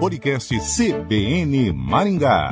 Podcast CBN Maringá.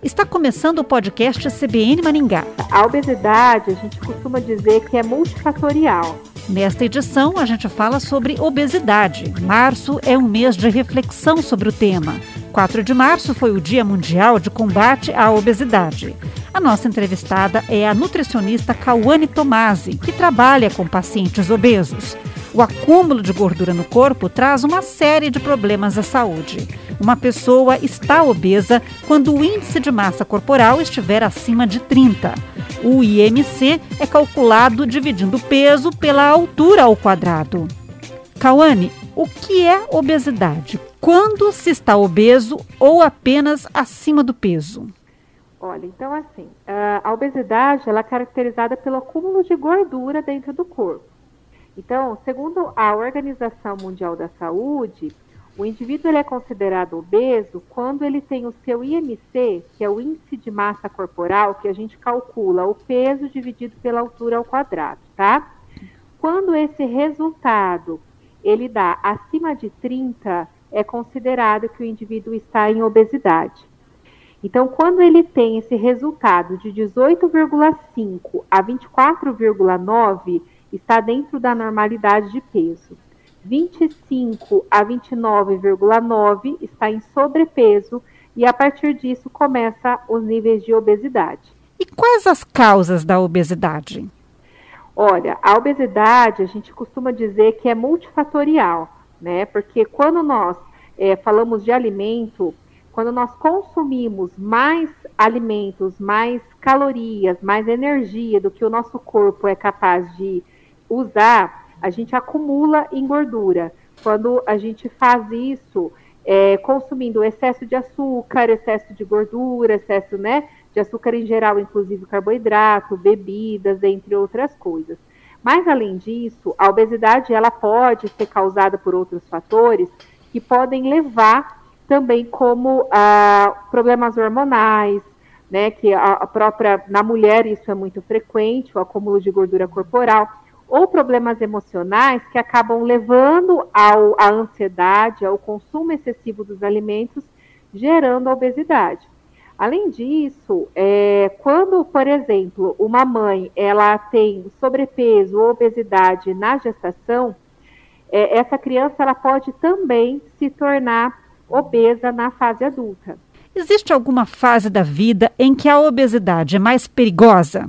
Está começando o podcast CBN Maringá. A obesidade, a gente costuma dizer que é multifatorial. Nesta edição, a gente fala sobre obesidade. Março é um mês de reflexão sobre o tema. 4 de março foi o Dia Mundial de Combate à Obesidade. A nossa entrevistada é a nutricionista Cauane Tomasi, que trabalha com pacientes obesos. O acúmulo de gordura no corpo traz uma série de problemas à saúde. Uma pessoa está obesa quando o índice de massa corporal estiver acima de 30. O IMC é calculado dividindo o peso pela altura ao quadrado. Cauane, o que é obesidade? Quando se está obeso ou apenas acima do peso? Olha, então assim, a obesidade ela é caracterizada pelo acúmulo de gordura dentro do corpo. Então, segundo a Organização Mundial da Saúde, o indivíduo é considerado obeso quando ele tem o seu IMC, que é o índice de massa corporal, que a gente calcula o peso dividido pela altura ao quadrado, tá? Quando esse resultado ele dá acima de 30, é considerado que o indivíduo está em obesidade. Então, quando ele tem esse resultado de 18,5 a 24,9, está dentro da normalidade de peso. 25 a 29,9 está em sobrepeso e a partir disso começa os níveis de obesidade. E quais as causas da obesidade? Olha, a obesidade a gente costuma dizer que é multifatorial, né? Porque quando nós é, falamos de alimento, quando nós consumimos mais alimentos, mais calorias, mais energia do que o nosso corpo é capaz de usar, a gente acumula em gordura. Quando a gente faz isso é, consumindo excesso de açúcar, excesso de gordura, excesso né, de açúcar em geral, inclusive carboidrato, bebidas, entre outras coisas. Mas além disso, a obesidade ela pode ser causada por outros fatores que podem levar também como ah, problemas hormonais, né, que a, própria na mulher isso é muito frequente, o acúmulo de gordura corporal, ou problemas emocionais que acabam levando ao, à ansiedade, ao consumo excessivo dos alimentos, gerando a obesidade. Além disso, é, quando, por exemplo, uma mãe ela tem sobrepeso ou obesidade na gestação, é, essa criança ela pode também se tornar obesa na fase adulta. Existe alguma fase da vida em que a obesidade é mais perigosa?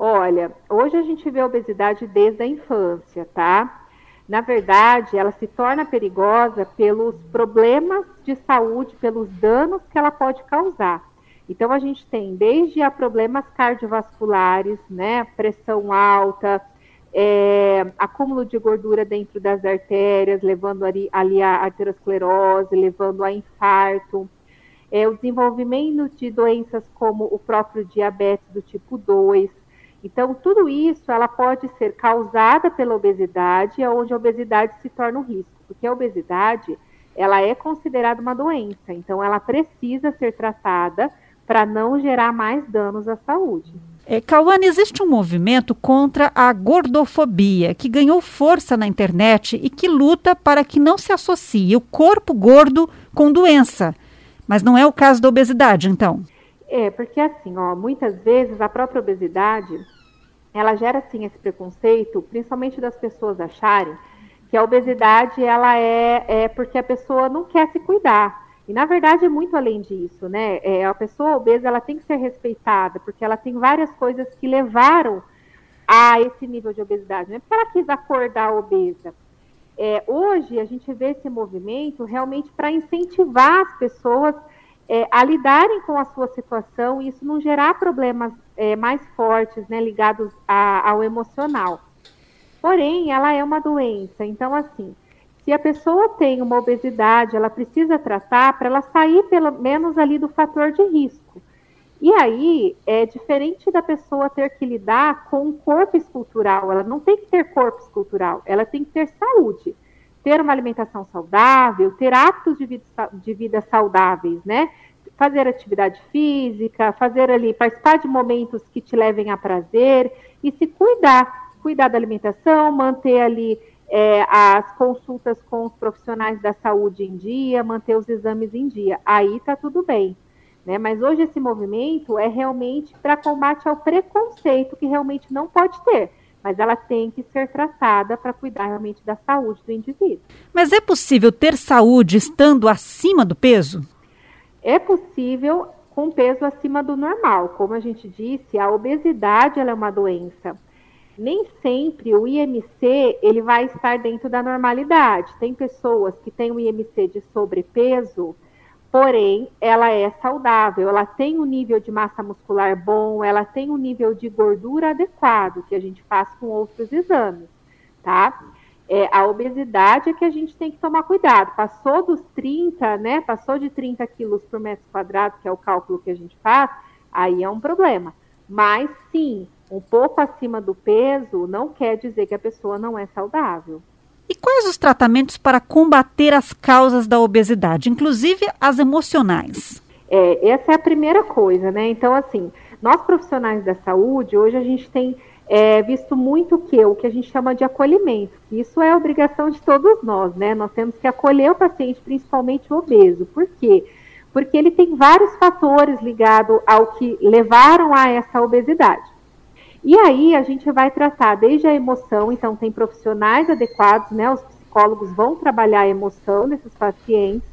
Olha, hoje a gente vê a obesidade desde a infância, tá? Na verdade, ela se torna perigosa pelos problemas de saúde, pelos danos que ela pode causar. Então, a gente tem desde a problemas cardiovasculares, né? Pressão alta, é, acúmulo de gordura dentro das artérias, levando ali, ali a arteriosclerose, levando a infarto. É, o desenvolvimento de doenças como o próprio diabetes do tipo 2, então, tudo isso ela pode ser causada pela obesidade, onde a obesidade se torna um risco, porque a obesidade ela é considerada uma doença, então ela precisa ser tratada para não gerar mais danos à saúde. É, Cauane, existe um movimento contra a gordofobia que ganhou força na internet e que luta para que não se associe o corpo gordo com doença. Mas não é o caso da obesidade, então. É, porque assim, ó, muitas vezes a própria obesidade, ela gera assim esse preconceito, principalmente das pessoas acharem que a obesidade ela é, é porque a pessoa não quer se cuidar. E na verdade é muito além disso, né? É, a pessoa obesa ela tem que ser respeitada, porque ela tem várias coisas que levaram a esse nível de obesidade. Não é porque ela quis acordar obesa. É, hoje a gente vê esse movimento realmente para incentivar as pessoas é, a lidarem com a sua situação e isso não gerar problemas é, mais fortes, né, ligados a, ao emocional. Porém, ela é uma doença, então assim, se a pessoa tem uma obesidade, ela precisa tratar para ela sair pelo menos ali do fator de risco. E aí é diferente da pessoa ter que lidar com o corpo escultural. Ela não tem que ter corpo escultural, ela tem que ter saúde ter uma alimentação saudável, ter hábitos de vida, de vida saudáveis, né? Fazer atividade física, fazer ali, participar de momentos que te levem a prazer e se cuidar, cuidar da alimentação, manter ali é, as consultas com os profissionais da saúde em dia, manter os exames em dia. Aí tá tudo bem. Né? Mas hoje esse movimento é realmente para combate ao preconceito que realmente não pode ter. Mas ela tem que ser tratada para cuidar realmente da saúde do indivíduo. Mas é possível ter saúde estando acima do peso? É possível com peso acima do normal. Como a gente disse, a obesidade é uma doença nem sempre o IMC ele vai estar dentro da normalidade. Tem pessoas que têm o IMC de sobrepeso, porém ela é saudável, ela tem um nível de massa muscular bom, ela tem um nível de gordura adequado, que a gente faz com outros exames, tá? É, a obesidade é que a gente tem que tomar cuidado. Passou dos 30, né? Passou de 30 quilos por metro quadrado, que é o cálculo que a gente faz, aí é um problema. Mas sim, um pouco acima do peso não quer dizer que a pessoa não é saudável. E quais os tratamentos para combater as causas da obesidade, inclusive as emocionais? É, essa é a primeira coisa, né? Então, assim, nós profissionais da saúde, hoje a gente tem é, visto muito o que? O que a gente chama de acolhimento. Isso é obrigação de todos nós, né? Nós temos que acolher o paciente, principalmente o obeso. Por quê? Porque ele tem vários fatores ligados ao que levaram a essa obesidade. E aí a gente vai tratar desde a emoção, então tem profissionais adequados, né? Os psicólogos vão trabalhar a emoção desses pacientes.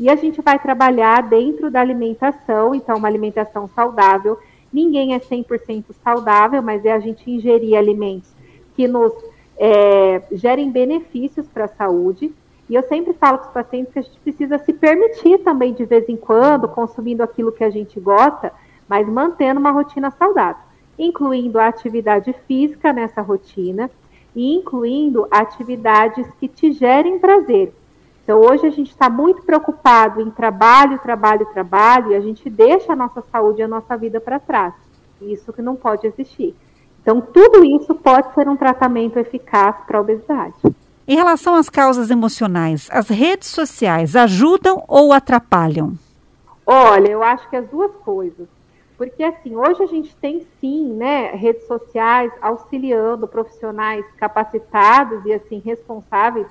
E a gente vai trabalhar dentro da alimentação, então uma alimentação saudável. Ninguém é 100% saudável, mas é a gente ingerir alimentos que nos é, gerem benefícios para a saúde. E eu sempre falo com os pacientes que a gente precisa se permitir também, de vez em quando, consumindo aquilo que a gente gosta, mas mantendo uma rotina saudável incluindo a atividade física nessa rotina e incluindo atividades que te gerem prazer. Então, hoje a gente está muito preocupado em trabalho, trabalho, trabalho, e a gente deixa a nossa saúde e a nossa vida para trás. Isso que não pode existir. Então, tudo isso pode ser um tratamento eficaz para a obesidade. Em relação às causas emocionais, as redes sociais ajudam ou atrapalham? Olha, eu acho que as duas coisas. Porque, assim, hoje a gente tem sim, né, redes sociais auxiliando profissionais capacitados e, assim, responsáveis,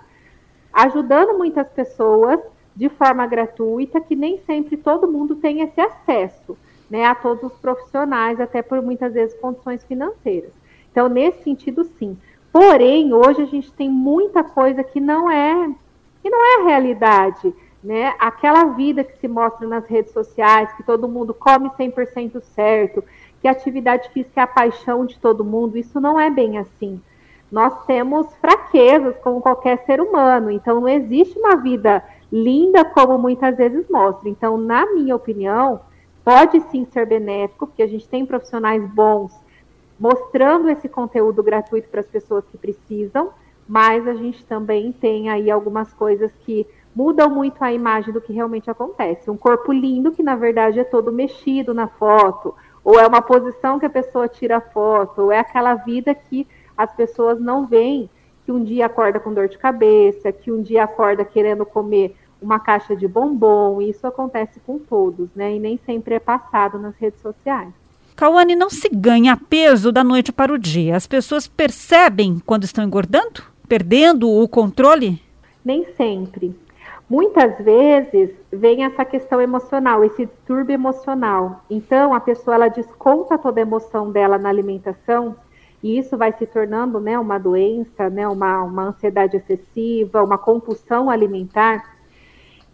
ajudando muitas pessoas de forma gratuita, que nem sempre todo mundo tem esse acesso, né, a todos os profissionais, até por muitas vezes condições financeiras. Então, nesse sentido, sim. Porém, hoje a gente tem muita coisa que não é, que não é a realidade né? Aquela vida que se mostra nas redes sociais, que todo mundo come 100% certo, que atividade física é a paixão de todo mundo, isso não é bem assim. Nós temos fraquezas como qualquer ser humano, então não existe uma vida linda como muitas vezes mostra. Então, na minha opinião, pode sim ser benéfico, porque a gente tem profissionais bons mostrando esse conteúdo gratuito para as pessoas que precisam, mas a gente também tem aí algumas coisas que mudam muito a imagem do que realmente acontece. Um corpo lindo que na verdade é todo mexido na foto, ou é uma posição que a pessoa tira a foto, ou é aquela vida que as pessoas não veem, que um dia acorda com dor de cabeça, que um dia acorda querendo comer uma caixa de bombom, isso acontece com todos, né? E nem sempre é passado nas redes sociais. Cauane, não se ganha peso da noite para o dia. As pessoas percebem quando estão engordando? Perdendo o controle? Nem sempre. Muitas vezes vem essa questão emocional, esse distúrbio emocional. Então, a pessoa ela desconta toda a emoção dela na alimentação e isso vai se tornando né, uma doença, né, uma, uma ansiedade excessiva, uma compulsão alimentar.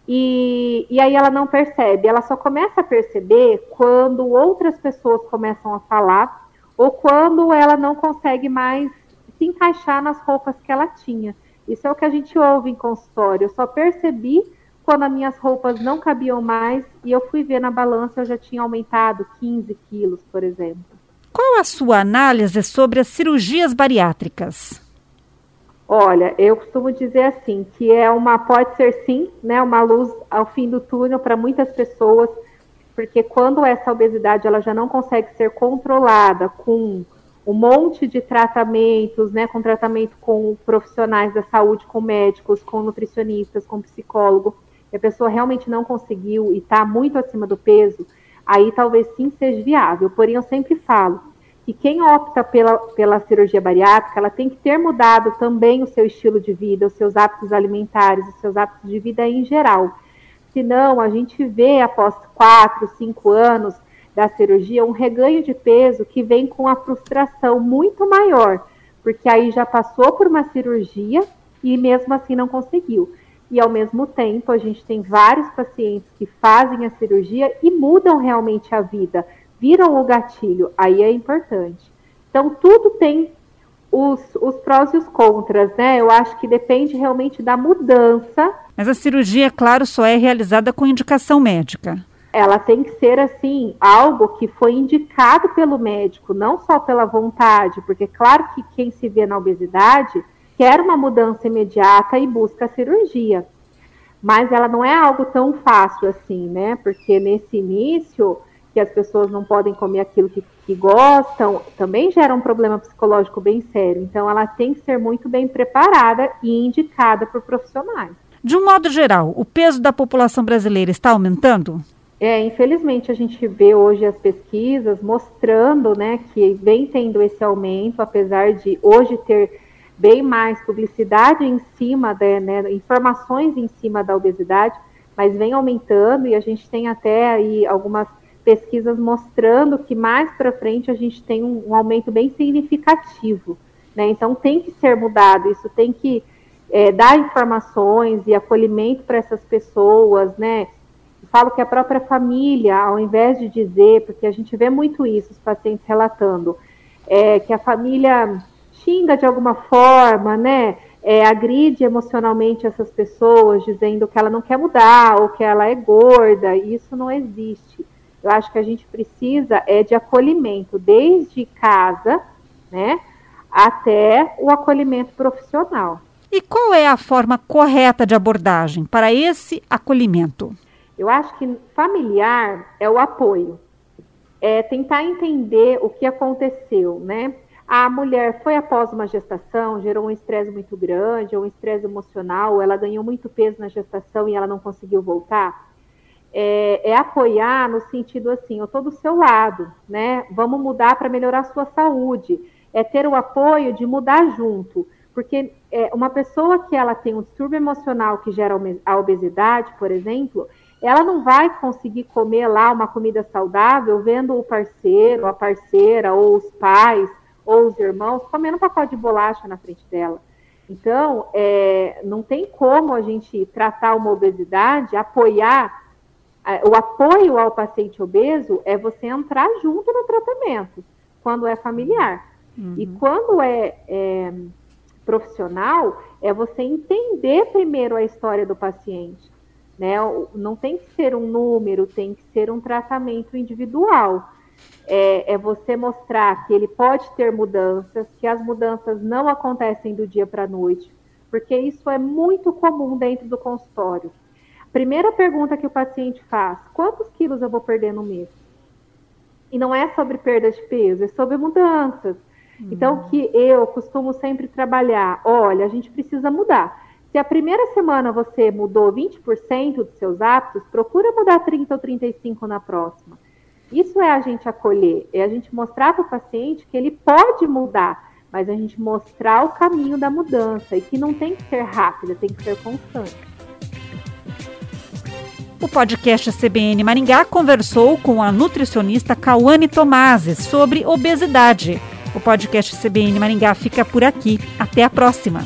E, e aí ela não percebe, ela só começa a perceber quando outras pessoas começam a falar ou quando ela não consegue mais se encaixar nas roupas que ela tinha. Isso é o que a gente ouve em consultório. Eu só percebi quando as minhas roupas não cabiam mais e eu fui ver na balança, eu já tinha aumentado 15 quilos, por exemplo. Qual a sua análise sobre as cirurgias bariátricas? Olha, eu costumo dizer assim, que é uma, pode ser sim, né, uma luz ao fim do túnel para muitas pessoas, porque quando essa obesidade ela já não consegue ser controlada com um monte de tratamentos, né, com tratamento com profissionais da saúde, com médicos, com nutricionistas, com psicólogo, e a pessoa realmente não conseguiu e está muito acima do peso, aí talvez sim seja viável. Porém, eu sempre falo que quem opta pela, pela cirurgia bariátrica, ela tem que ter mudado também o seu estilo de vida, os seus hábitos alimentares, os seus hábitos de vida em geral. Senão, a gente vê após quatro, cinco anos da cirurgia um reganho de peso que vem com a frustração muito maior, porque aí já passou por uma cirurgia e mesmo assim não conseguiu. E ao mesmo tempo, a gente tem vários pacientes que fazem a cirurgia e mudam realmente a vida viram o gatilho, aí é importante. Então, tudo tem os, os prós e os contras, né? Eu acho que depende realmente da mudança. Mas a cirurgia, claro, só é realizada com indicação médica. Ela tem que ser, assim, algo que foi indicado pelo médico, não só pela vontade, porque, claro, que quem se vê na obesidade quer uma mudança imediata e busca a cirurgia. Mas ela não é algo tão fácil assim, né? Porque nesse início que as pessoas não podem comer aquilo que, que gostam, também gera um problema psicológico bem sério. Então, ela tem que ser muito bem preparada e indicada por profissionais. De um modo geral, o peso da população brasileira está aumentando? É, infelizmente a gente vê hoje as pesquisas mostrando, né, que vem tendo esse aumento, apesar de hoje ter bem mais publicidade em cima, de, né, informações em cima da obesidade, mas vem aumentando e a gente tem até aí algumas pesquisas mostrando que mais para frente a gente tem um, um, aumento bem significativo. Né? Então tem que ser mudado, isso tem que é, dar informações e acolhimento para essas pessoas, né? Falo que a própria família, ao invés de dizer, porque a gente vê muito isso, os pacientes relatando, é, que a família xinga de alguma forma, né? É, agride emocionalmente essas pessoas, dizendo que ela não quer mudar ou que ela é gorda, isso não existe. Eu acho que a gente precisa é de acolhimento desde casa, né, até o acolhimento profissional. E qual é a forma correta de abordagem para esse acolhimento? Eu acho que familiar é o apoio. É tentar entender o que aconteceu, né? A mulher foi após uma gestação, gerou um estresse muito grande, um estresse emocional, ela ganhou muito peso na gestação e ela não conseguiu voltar é, é, apoiar no sentido assim, eu estou do seu lado, né? Vamos mudar para melhorar a sua saúde. É ter o apoio de mudar junto. Porque é, uma pessoa que ela tem um distúrbio emocional que gera a obesidade, por exemplo, ela não vai conseguir comer lá uma comida saudável vendo o parceiro, a parceira, ou os pais, ou os irmãos comendo um pacote de bolacha na frente dela. Então, é, não tem como a gente tratar uma obesidade, apoiar o apoio ao paciente obeso é você entrar junto no tratamento, quando é familiar. Uhum. E quando é, é, profissional, é você entender primeiro a história do paciente. Né? Não tem que ser um número, tem que ser um tratamento individual. É, é você mostrar que ele pode ter mudanças, que as mudanças não acontecem do dia para a noite, porque isso é muito comum dentro do consultório. Primeira pergunta que o paciente faz: quantos quilos eu vou perder no mês? E não é sobre perda de peso, é sobre mudanças. Hum. Então, que eu costumo sempre trabalhar: olha, a gente precisa mudar. Se a primeira semana você mudou 20% dos seus hábitos, procura mudar 30 ou 35 na próxima. Isso é a gente acolher, é a gente mostrar para o paciente que ele pode mudar, mas a gente mostrar o caminho da mudança e que não tem que ser rápida, tem que ser constante. O podcast CBN Maringá conversou com a nutricionista Cauane Tomazes sobre obesidade. O podcast CBN Maringá fica por aqui. Até a próxima.